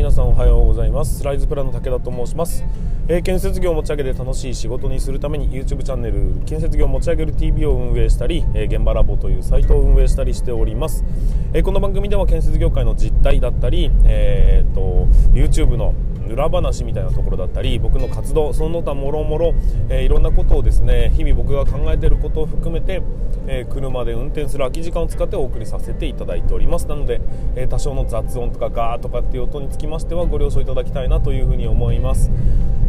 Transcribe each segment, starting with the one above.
皆さんおはようございます。ライズプランの武田と申します、えー、建設業を持ち上げて楽しい仕事にするために YouTube チャンネル建設業を持ち上げる TV を運営したり、えー、現場ラボというサイトを運営したりしております、えー、この番組では建設業界の実態だったり、えーと、YouTube の裏話みたいなところだったり僕の活動その他もろもろ、いろんなことをですね日々僕が考えていることを含めて、えー、車で運転する空き時間を使ってお送りさせていただいております。なので、えー、多少の雑音とかガーとかっていう音につきましてはご了承いただきたいなというふうに思います。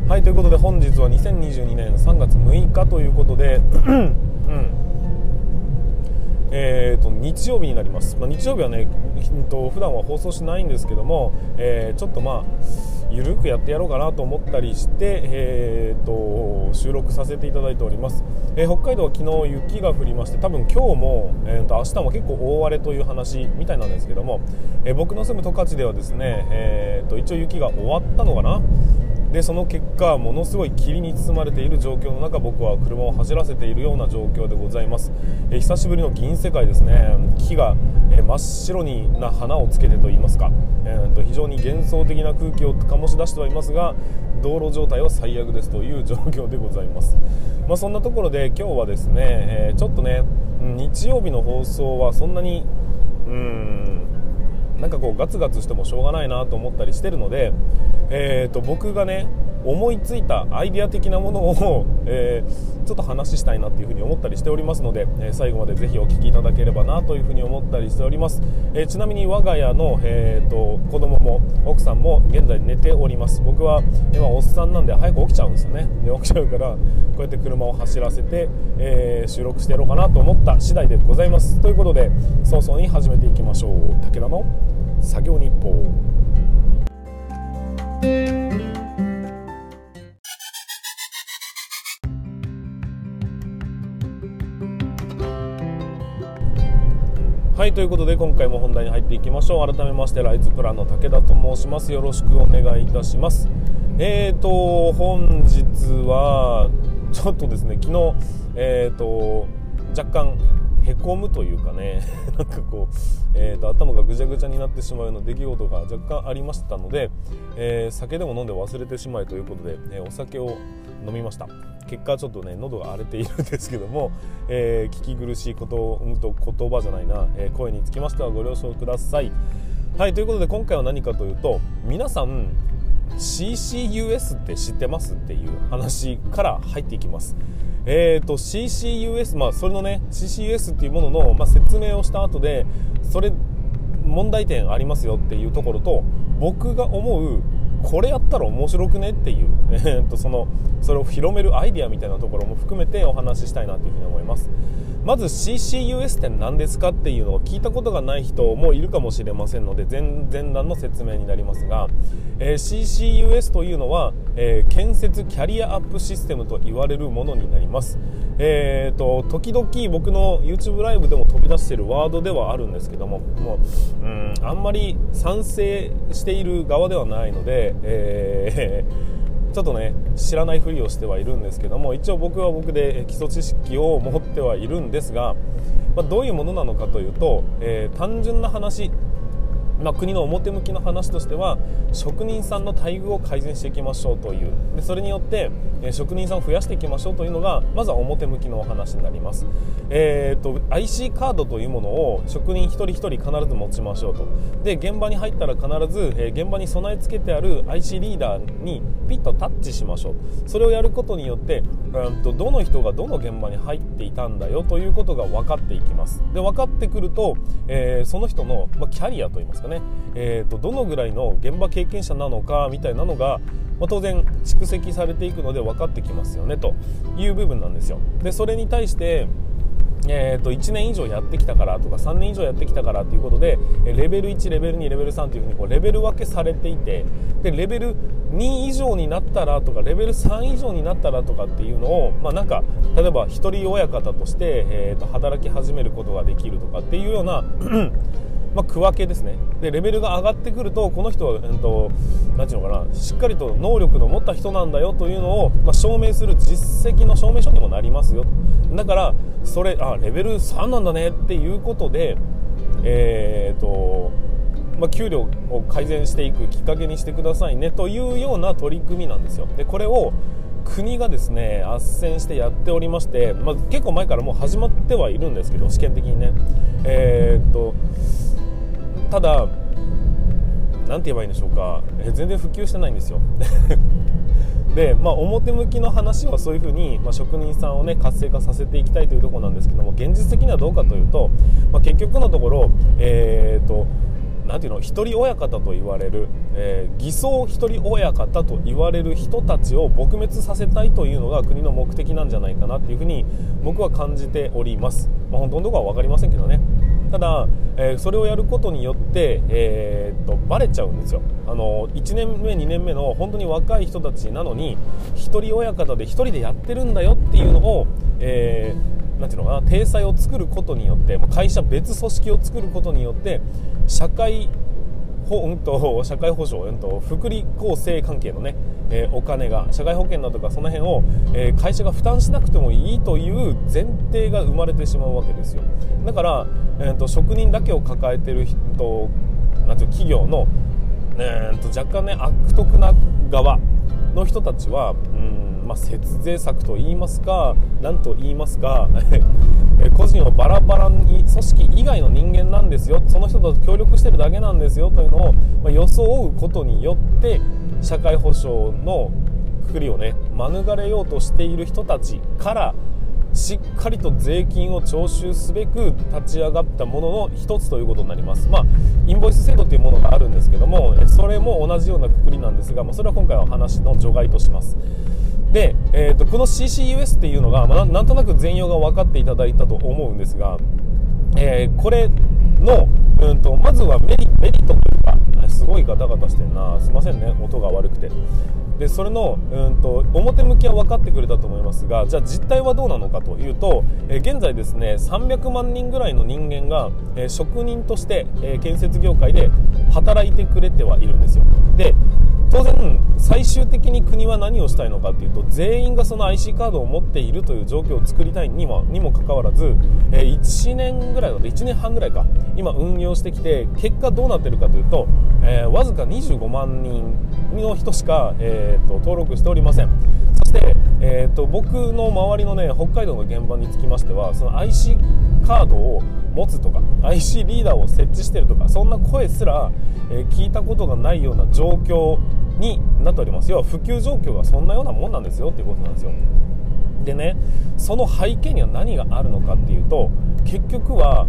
はいということで本日は2022年3月6日ということでうんえーと、日曜日になります、まあ、日曜日はね、と普段は放送しないんですけども、えー、ちょっとまあゆるくやってやろうかなと思ったりして、えーと、収録させていただいております、えー、北海道は昨日雪が降りまして多分今日も、えーと、明日も結構大荒れという話みたいなんですけども、えー、僕の住む十勝ではですね、えーと一応雪が終わったのかな。でその結果ものすごい霧に包まれている状況の中僕は車を走らせているような状況でございます、え久しぶりの銀世界ですね。木が、え真っ白にな花をつけてといいますか、えー、と非常に幻想的な空気を醸し出してはいますが道路状態は最悪ですという状況でございます、まあ、そんなところで今日はですね、えー、ちょっとね日曜日の放送はそんなにうんなんかこうガツガツしてもしょうがないなと思ったりしてるので、えー、と僕がね思いついたアイデア的なものを、えー、ちょっと話したいなっていうふに思ったりしておりますので、えー、最後までぜひお聞きいただければなというふに思ったりしております、えー、ちなみに我が家の、えーと、子供も奥さんも現在寝ております。僕は今おっさんなんで早く起きちゃうんですよね。で起きちゃうからこうやって車を走らせて、え収録してやろうかなと思った次第でございます。ということで早々に始めていきましょう。武田の作業日報。はいということで今回も本題に入っていきましょう。改めましてライズプランの武田と申します。よろしくお願いいたします。えーと本日はちょっとですね昨日えーと若干へこむというかね なんかこう、えーと、頭がぐちゃぐちゃになってしまうような出来事が若干ありましたので、えー、酒でも飲んで忘れてしまいということで、えー、お酒を飲みました。結果ちょっとね喉が荒れているんですけども、えー、聞き苦しいことを,、うん、と言葉じゃないな、え、声につきましてはご了承ください。はいということで今回は何かというと皆さん CCUS って知ってますっていう話から入っていきます。えーと、CCUS、まあ、それのね CCUS っていうものの、まあ、説明をした後でそれ問題点ありますよっていうところと僕が思うこれやったら面白くねっていう、えー、とそのそれを広めるアイデアみたいなところも含めてお話ししたいなというふうに思います。まず CCUS って何ですかっていうのを聞いたことがない人もいるかもしれませんので前前段の説明になりますが、え、CCUS というのは、え、建設キャリアアップシステムと言われるものになります、えーと、時々僕の YouTube ライブでも飛び出しているワードではあるんですけどももううんあんまり賛成している側ではないので、えーちょっとね知らないふりをしてはいるんですけども一応僕は僕で基礎知識を持ってはいるんですが、まあ、どういうものなのかというと、えー、単純な話まあ、国の表向きの話としては職人さんの待遇を改善していきましょうという。でそれによって、え職人さんを増やしていきましょうというのがまずは表向きのお話になります、えーと、IC カードというものを職人一人一人必ず持ちましょうと。で現場に入ったら必ず、え現場に備え付けてある IC リーダーにピッとタッチしましょうそれをやることによって、うんと、どの人がどの現場に入っていたんだよということが分かっていきます。で分かってくると、えー、その人の、まあ、キャリアといいますか、えーと、どのぐらいの現場経験者なのかみたいなのが、まあ、当然蓄積されていくので分かってきますよねという部分なんですよ。でそれに対してえー、と1年以上やってきたからとか3年以上やってきたからということでレベル1レベル2レベル3というふうにこうレベル分けされていてでレベル2以上になったらとかレベル3以上になったらとかっていうのを、まあ、なんか例えば一人親方として、えー、と働き始めることができるとかっていうようなまあ、区分けですね。でレベルが上がってくるとこの人は、えーと、ていうのかな。しっかりと能力の持った人なんだよというのを、まあ、証明する実績の証明書にもなりますよ。だからそれあレベル3なんだねっていうことでえーとまあ、給料を改善していくきっかけにしてくださいねというような取り組みなんですよ。でこれを国がですね斡旋してやっておりまして、まあ、結構前からもう始まってはいるんですけど試験的にね。えー、っとただ何て言えばいいんでしょうか、え、全然普及してないんですよ。で、まあ、表向きの話はそういうふうに、まあ、職人さんをね活性化させていきたいというところなんですけども現実的にはどうかというと、まあ、結局のところえー、となていうの一人親方と言われる、えー、偽装一人親方と言われる人たちを撲滅させたいというのが国の目的なんじゃないかなっていうふうに僕は感じております、まあ、本当のところは分かりませんけどね。ただ、えー、それをやることによって、えー、っとバレちゃうんですよ。あの1年目2年目の本当に若い人たちなのに一人親方で1人でやってるんだよっていうのを、えー、ていうのかな体裁を作ることによって会社別組織を作ることによって社会ほ、んと、社会保障、うんと、福利厚生関係のね、えー、お金が社会保険だとかその辺を、えー、会社が負担しなくてもいいという前提が生まれてしまうわけですよ。だから、えーと、職人だけを抱えてる人なんていう企業の、えーと若干ね悪徳な側の人たちはうんまあ、節税策と言いますか何と言いますか個人をバラバラに組織以外の人間なんですよ。その人と協力してるだけなんですよというのを、まあ、装うことによって社会保障のくくりをね免れようとしている人たちからしっかりと税金を徴収すべく立ち上がったものの一つということになります、まあ、インボイス制度というものがあるんですけどもそれも同じようなくくりなんですが、まあ、それは今回は話の除外とします。で、えーと、この CCUS っていうのが、まあ、なんとなく全容が分かっていただいたと思うんですが、えー、これの、うんと、まずはメリメリットというかすごいガタガタしてんなすいませんね音が悪くて。でそれの、うんと、表向きは分かってくれたと思いますがじゃあ実態はどうなのかというと、えー、現在ですね300万人ぐらいの人間が、えー、職人として、え建設業界で働いてくれてはいるんですよ。で当然最終的に国は何をしたいのかというと全員がその IC カードを持っているという状況を作りたいにもにもかかわらず、え、1年ぐらいで1年半ぐらいか今運用してきて結果どうなってるかというと、えー、わずか25万人の人しか、えーと、登録しておりません。そして、えーと、僕の周りのね北海道の現場につきましてはその IC カードを持つとか IC リーダーを設置してるとかそんな声すら、え、聞いたことがないような状況になっております。要は普及状況がそんなようなもんなんですよっていうことなんですよ。でねその背景には何があるのかっていうと結局は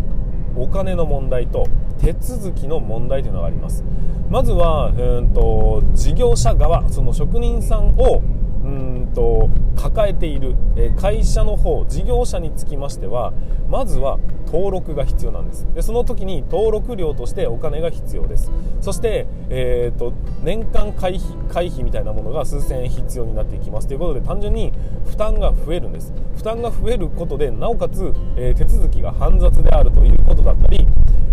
お金の問題と手続きの問題というのがあります。まずはうんと事業者側その職人さんをうんと抱えている会社の方事業者につきましてはまずは登録が必要なんです。でその時に登録料としてお金が必要です。そして、えーと、年間会費会費みたいなものが数千円必要になっていきます。ということで単純に負担が増えるんです。負担が増えることでなおかつ、えー、手続きが煩雑であるということだったり、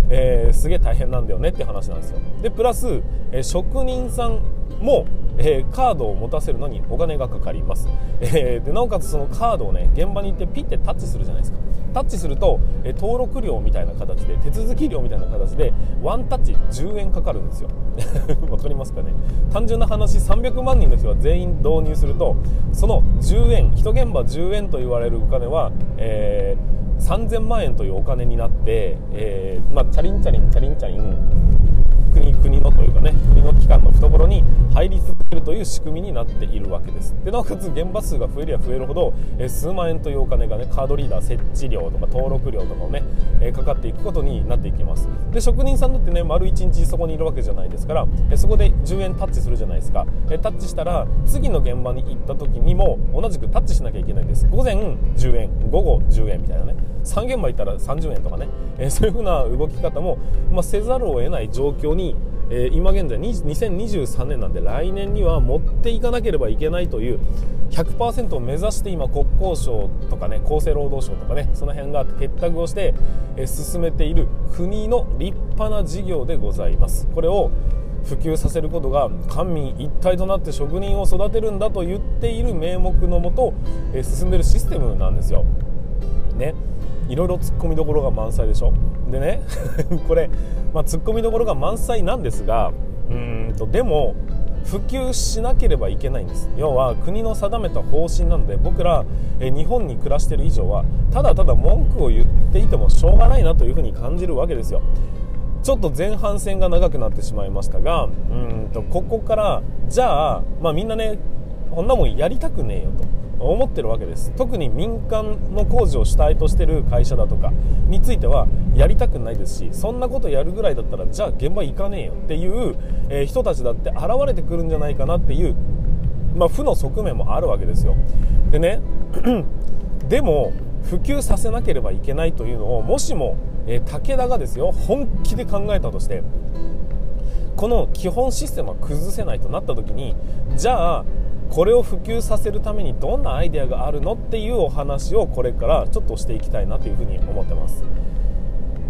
えー、すげえ大変なんだよねって話なんですよ。でプラス、え、職人さんも、えー、カードを持たせるのにお金がかかります、えー、でなおかつそのカードをね現場に行ってピッてタッチするじゃないですか。タッチすると、えー、登録料みたいな形で手続き料みたいな形でワンタッチ10円かかるんですよ。わかりますかね？単純な話300万人の人が全員導入するとその10円1現場10円と言われるお金は、えー、3000万円というお金になって、えーまあ、チャリンチャリンチャリンチャリン国国のというかね国の機関の懐に入り続けるという仕組みになっているわけです。でなおかつ現場数が増えりゃ増えるほど、え数万円というお金がねカードリーダー設置料とか登録料とかをね、えかかっていくことになっていきます。で職人さんだってね丸1日そこにいるわけじゃないですから、えそこで10円タッチするじゃないですか、えタッチしたら次の現場に行った時にも同じくタッチしなきゃいけないんです。午前10円午後10円みたいなね。3現場行ったら30円とかね、えそういう風な動き方も、まあ、せざるを得ない状況にえー、今現在2023年なんで来年には持っていかなければいけないという100%を目指して今国交省とかね厚生労働省とかねその辺が結託をして、えー、進めている国の立派な事業でございます。これを普及させることが官民一体となって職人を育てるんだと言っている名目のもと、進んでるシステムなんですよ。ね。いろいろ突っ込みどころが満載でしょ？でね これ、まあ、突っ込みどころが満載なんですがうんとでも普及しなければいけないんです。要は国の定めた方針なので僕らえ日本に暮らしている以上はただただ文句を言っていてもしょうがないなというふうに感じるわけですよ。ちょっと前半戦が長くなってしまいましたがうんとここからじゃあ、まあ、みんなねこんなもんやりたくねえよと。思ってるわけです。特に民間の工事を主体としてる会社だとかについてはやりたくないですしそんなことやるぐらいだったらじゃあ現場行かねえよっていう、え、人たちだって現れてくるんじゃないかなっていう、まあ、負の側面もあるわけですよ。でね でも普及させなければいけないというのをもしも、え、武田がですよ本気で考えたとしてこの基本システムは崩せないとなった時にじゃあこれを普及させるためにどんなアイデアがあるのっていうお話をこれからちょっとしていきたいなというふうに思ってます。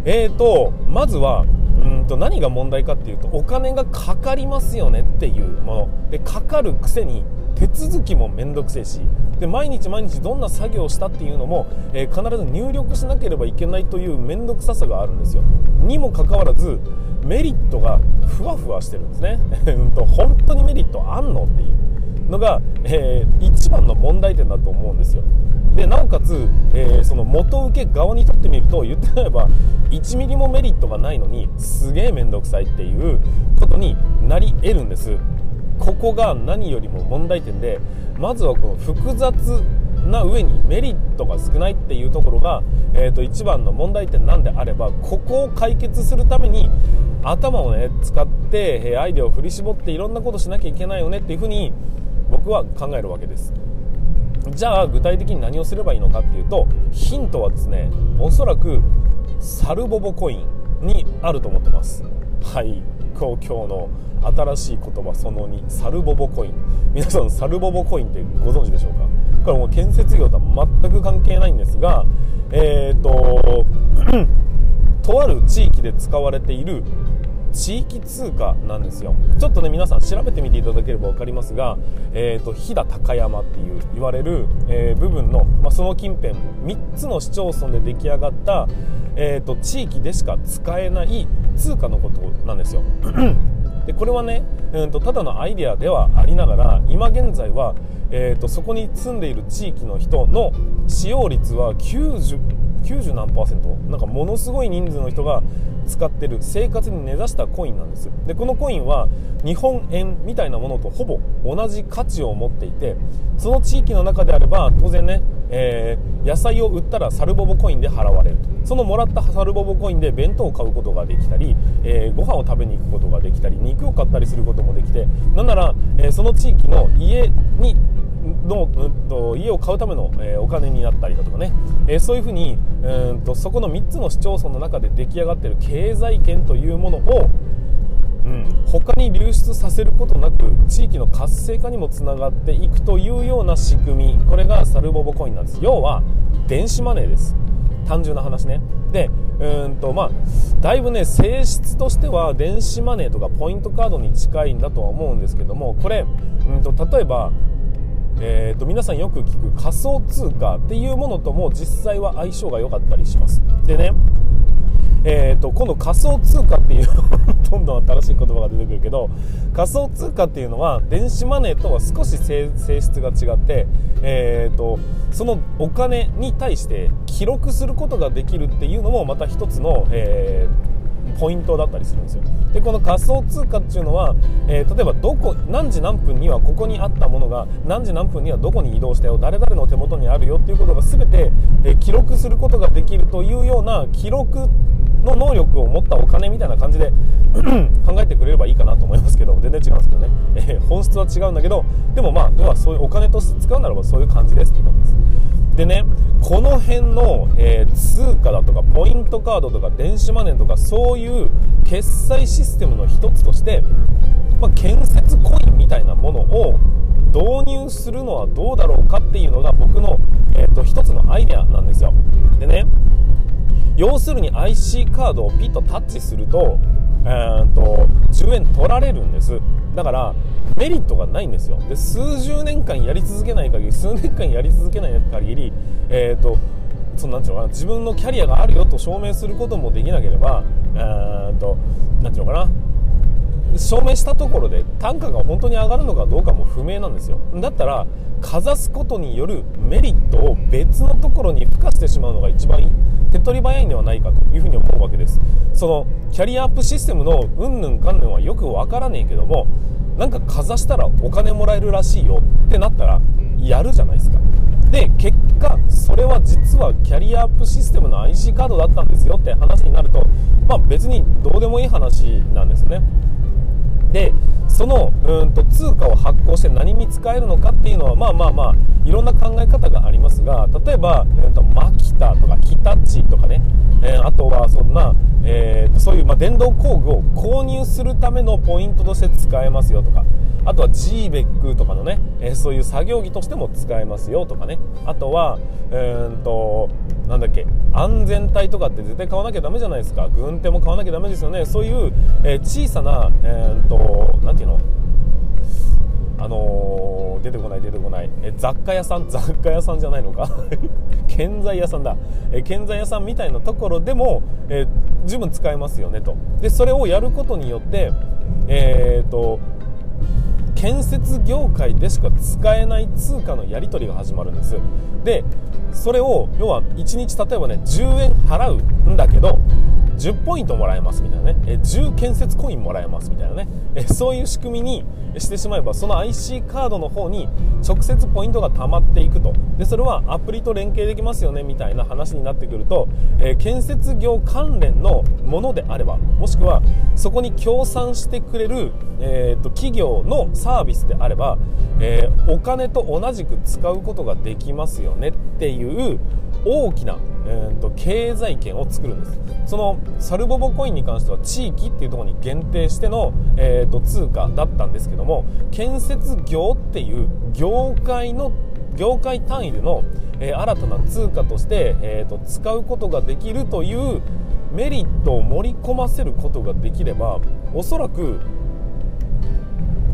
えーとまずはうんと何が問題かっていうとお金がかかりますよねっていうもの。でかかるくせに手続きも面倒くせえし。で毎日毎日どんな作業をしたっていうのも、えー、必ず入力しなければいけないという面倒くささがあるんですよ。にもかかわらずメリットがふわふわしてるんですね。うんと本当にメリットあんのっていう。のが、えー、一番の問題点だと思うんですよ。でなおかつ、えー、その元請け側にとってみると言ってみれば1ミリもメリットがないのにすげえ面倒くさいっていうことになり得るんです。ここが何よりも問題点でまずはこの複雑な上にメリットが少ないっていうところが、えー、と一番の問題点なんであればここを解決するために頭をね使ってアイデアを振り絞っていろんなことしなきゃいけないよねっていうふうに僕は考えるわけです。じゃあ具体的に何をすればいいのかっていうとヒントはですねおそらくサルボボコインにあると思ってます。はい。今日の新しい言葉その2サルボボコイン。皆さんサルボボコインってご存知でしょうか？これもう建設業とは全く関係ないんですがえっ、ー、ととある地域で使われている地域通貨なんですよ。ちょっとね皆さん調べてみていただければ分かりますが、えーと、飛騨高山っていう言われる、えー、部分の、まあ、その近辺3つの市町村で出来上がった、えーと、地域でしか使えない通貨のことなんですよ。でこれはね、うんと、ただのアイデアではありながら今現在は、えーとそこに住んでいる地域の人の使用率は90 90何パーセント？なんかものすごい人数の人が使ってる生活に根ざしたコインなんですでこのコインは日本円みたいなものとほぼ同じ価値を持っていてその地域の中であれば当然ね、えー、野菜を売ったらサルボボコインで払われるそのもらったサルボボコインで弁当を買うことができたり、えー、ご飯を食べに行くことができたり肉を買ったりすることもできてなんなら、えー、その地域の家にの、うんと、家を買うための、えー、お金になったりだとかね、えー、そういうふうにうんとそこの3つの市町村の中で出来上がっている経済圏というものを、うん、他に流出させることなく地域の活性化にもつながっていくというような仕組み。これがサルボボコインなんです。要は電子マネーです。単純な話ね。でうんとまあだいぶね性質としては電子マネーとかポイントカードに近いんだとは思うんですけどもこれうんと例えばえーと、皆さんよく聞く仮想通貨っていうものとも実際は相性が良かったりします。でねえーと、今度仮想通貨っていうどんどん新しい言葉が出てくるけど仮想通貨っていうのは電子マネーとは少し性質が違って、えーと、そのお金に対して記録することができるっていうのもまた一つの、えーポイントだったりするんですよ。でこの仮想通貨っていうのは、えー、例えばどこ何時何分にはここにあったものが何時何分にはどこに移動したよ誰々の手元にあるよっていうことが全て、え、記録することができるというような記録の能力を持ったお金みたいな感じで 考えてくれればいいかなと思いますけど全然違うんですけどね、えー、本質は違うんだけどでもまあ要はそういうお金として使うならばそういう感じですってことです。でねこの辺の、えー、通貨だとかポイントカードとか電子マネーとかそういう決済システムの一つとして、まあ、建設コインみたいなものを導入するのはどうだろうかっていうのが僕の、えーと、一つのアイデアなんですよ。でね要するに IC カードをピッとタッチすると,、えーと10円取られるんです。だからメリットがないんですよ。で数十年間やり続けない限り数年間やり続けない限り、えーと、そのなんていうのかな自分のキャリアがあるよと証明することもできなければえとなんていうのかな証明したところで単価が本当に上がるのかどうかも不明なんですよ。だったらかざすことによるメリットを別のところに付加してしまうのが一番手っ取り早いんではないかというふうに思うわけです。そのキャリアアップシステムのうんぬんかんぬんはよくわからねえけどもなんかかざしたらお金もらえるらしいよ。ってなったらやるじゃないですか。で結果それは実はキャリアアップシステムの IC カードだったんですよ。って話になるとまあ別にどうでもいい話なんですね。でそのうんと通貨を発行して何に使えるのかっていうのはまあまあまあいろんな考え方がありますが例えば、えーと、マキタとか日立とかね、えー、あとはそんな、えーと、そういう、まあ、電動工具を購入するためのポイントとして使えますよとか。あとは GBEC とかのね、えー、そういう作業着としても使えますよとかね。あとはうんとなんだっけ安全帯とかって絶対買わなきゃダメじゃないですか。軍手も買わなきゃダメですよね。そういう、えー、小さな、えーと、なていうの？あのー、出てこない出てこない。え雑貨屋さん？雑貨屋さんじゃないのか？建材屋さんだ。え建材屋さんみたいなところでも、え、十分使えますよねと。でそれをやることによってえっ、と建設業界でしか使えない通貨のやり取りが始まるんです。でそれを要は1日例えばね10円払うんだけど10ポイントもらえますみたいなね。え10建設コインもらえますみたいなね。えそういう仕組みにしてしまえばその IC カードの方に直接ポイントが溜まっていくと。でそれはアプリと連携できますよねみたいな話になってくると、え、建設業関連のものであればもしくはそこに協賛してくれる、えーと、企業のササービスであれば、えー、お金と同じく使うことができますよねっていう大きな、えーと、経済圏を作るんです。そのサルボボコインに関しては地域っていうところに限定しての、えーと、通貨だったんですけども建設業っていう業界の業界単位での、えー、新たな通貨として、えーと使うことができるというメリットを盛り込ませることができればおそらく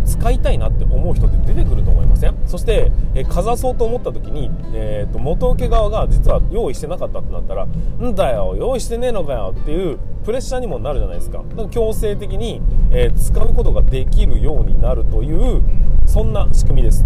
使いたいなって思う人って出てくると思いません？そして、えー、かざそうと思った時に、えーと、元請け側が実は用意してなかったってなったらんだよ用意してねえのかよっていうプレッシャーにもなるじゃないですか。だから強制的に、えー、使うことができるようになるというそんな仕組みです。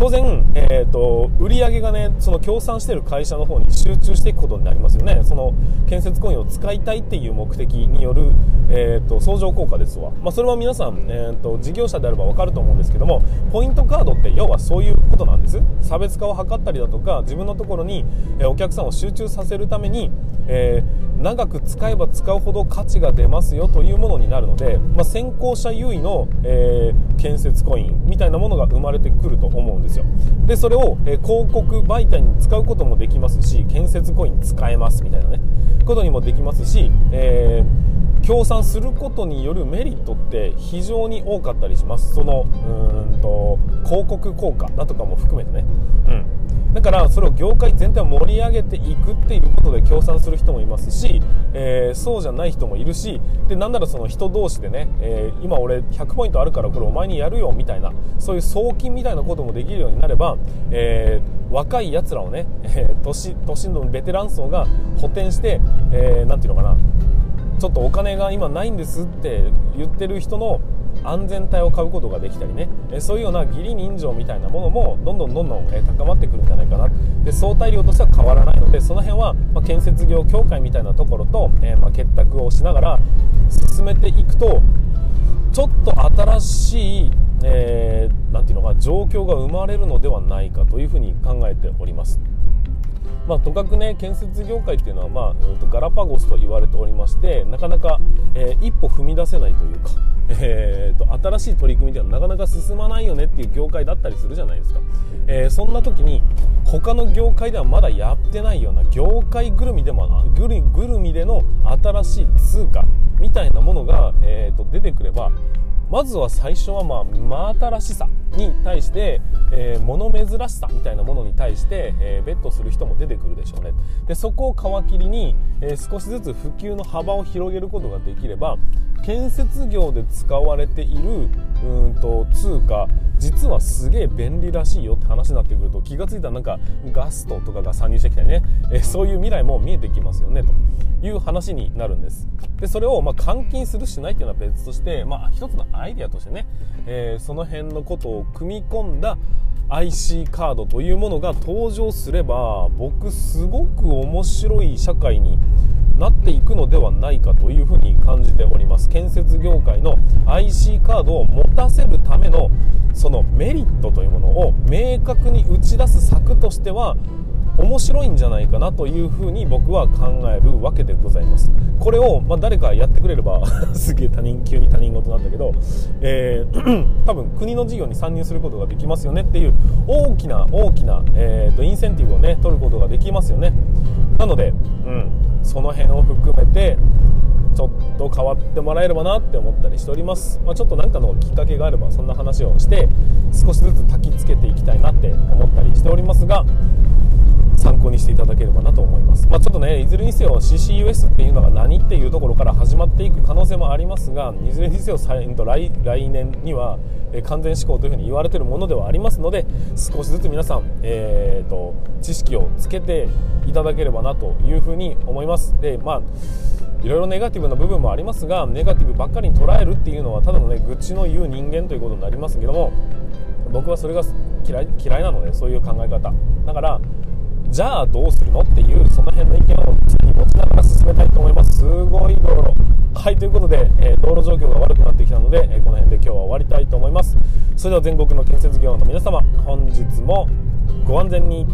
当然、えーと、売り上げがねその協賛している会社の方に集中していくことになりますよね。その建設コインを使いたいっていう目的による、えーと、相乗効果ですわ、まあ、それは皆さん、えーと、事業者であれば分かると思うんですけどもポイントカードって要はそういうことなんです。差別化を図ったりだとか自分のところに、えお客さんを集中させるために、えー、長く使えば使うほど価値が出ますよというものになるので、まあ、先行者優位の、えー、建設コインみたいなものが生まれてくると思うんですですよ。でそれを、え広告媒体に使うこともできますし建設コイン使えますみたいなね。ことにもできますし、えー、協賛することによるメリットって非常に多かったりします。そのうんと広告効果だとかも含めてね。うん。だからそれを業界全体を盛り上げていくっていうことで協賛する人もいますし、えー、そうじゃない人もいるしでなんならその人同士でね、えー、今俺100ポイントあるからこれお前にやるよみたいなそういう送金みたいなこともできるようになれば、えー、若いやつらをね、えー、年年のベテラン層が補填して、えー、ていうのかなちょっとお金が今ないんですって言ってる人の安全帯を買うことができたりねそういうような義理人情みたいなものもどんどんどんどん高まってくるんじゃないかなで相対量としては変わらないのでその辺は、ま建設業協会みたいなところと、えま結託をしながら進めていくとちょっと新しい、えー、ていうのか状況が生まれるのではないかというふうに考えております。まあ、とかくね建設業界っていうのは、まあ、ガラパゴスと言われておりましてなかなか、えー、一歩踏み出せないというか、えーと、新しい取り組みではなかなか進まないよねっていう業界だったりするじゃないですか、えー、そんな時に他の業界ではまだやってないような業界ぐるみでもぐるぐるみでの新しい通貨みたいなものが、えーと出てくればまずは最初はまあ真新しさに対して、えー、物珍しさみたいなものに対して、えー、ベットする人も出てくるでしょうね。でそこを皮切りに、えー、少しずつ普及の幅を広げることができれば建設業で使われているうんと通貨実はすげえ便利らしいよって話になってくると気が付いたらなんかガストとかが参入してきたりね、え、そういう未来も見えてきますよねという話になるんです。でそれをまあ換金するしないっていうのは別として、まあ、一つのアイデアとしてね、えー、その辺のことを組み込んだ IC カードというものが登場すれば僕すごく面白い社会になっていくのではないかというふうに感じております。建設業界の IC カードを持たせるためのそのメリットというものを明確に打ち出す策としては面白いんじゃないかなというふうに僕は考えるわけでございます。これを、まあ、誰かやってくれれば すげえ他人急に他人事なんだけど、えー、多分国の事業に参入することができますよねっていう大きな大きな、えーと、インセンティブをね取ることができますよね。なので、うん、その辺を含めてちょっと変わってもらえればなって思ったりしております、まあ、ちょっと何かのきっかけがあればそんな話をして少しずつ焚きつけていきたいなって思ったりしておりますが参考にしていただければなと思います、まあ、ちょっとねいずれにせよ CCUS っていうのが何っていうところから始まっていく可能性もありますがいずれにせよ来来年には完全施行というふうに言われているものではありますので少しずつ皆さん、えーと、知識をつけていただければなというふうに思います。でまあいろいろネガティブな部分もありますがネガティブばっかりに捉えるっていうのはただのね愚痴の言う人間ということになりますけども僕はそれが嫌い嫌いなのでそういう考え方。だからじゃあどうするのっていうその辺の意見を常に持ちながら進めたいと思います。すごい道路。はいということで、えー、道路状況が悪くなってきたので、えー、この辺で今日は終わりたいと思います。それでは全国の建設業の皆様本日もご安全に。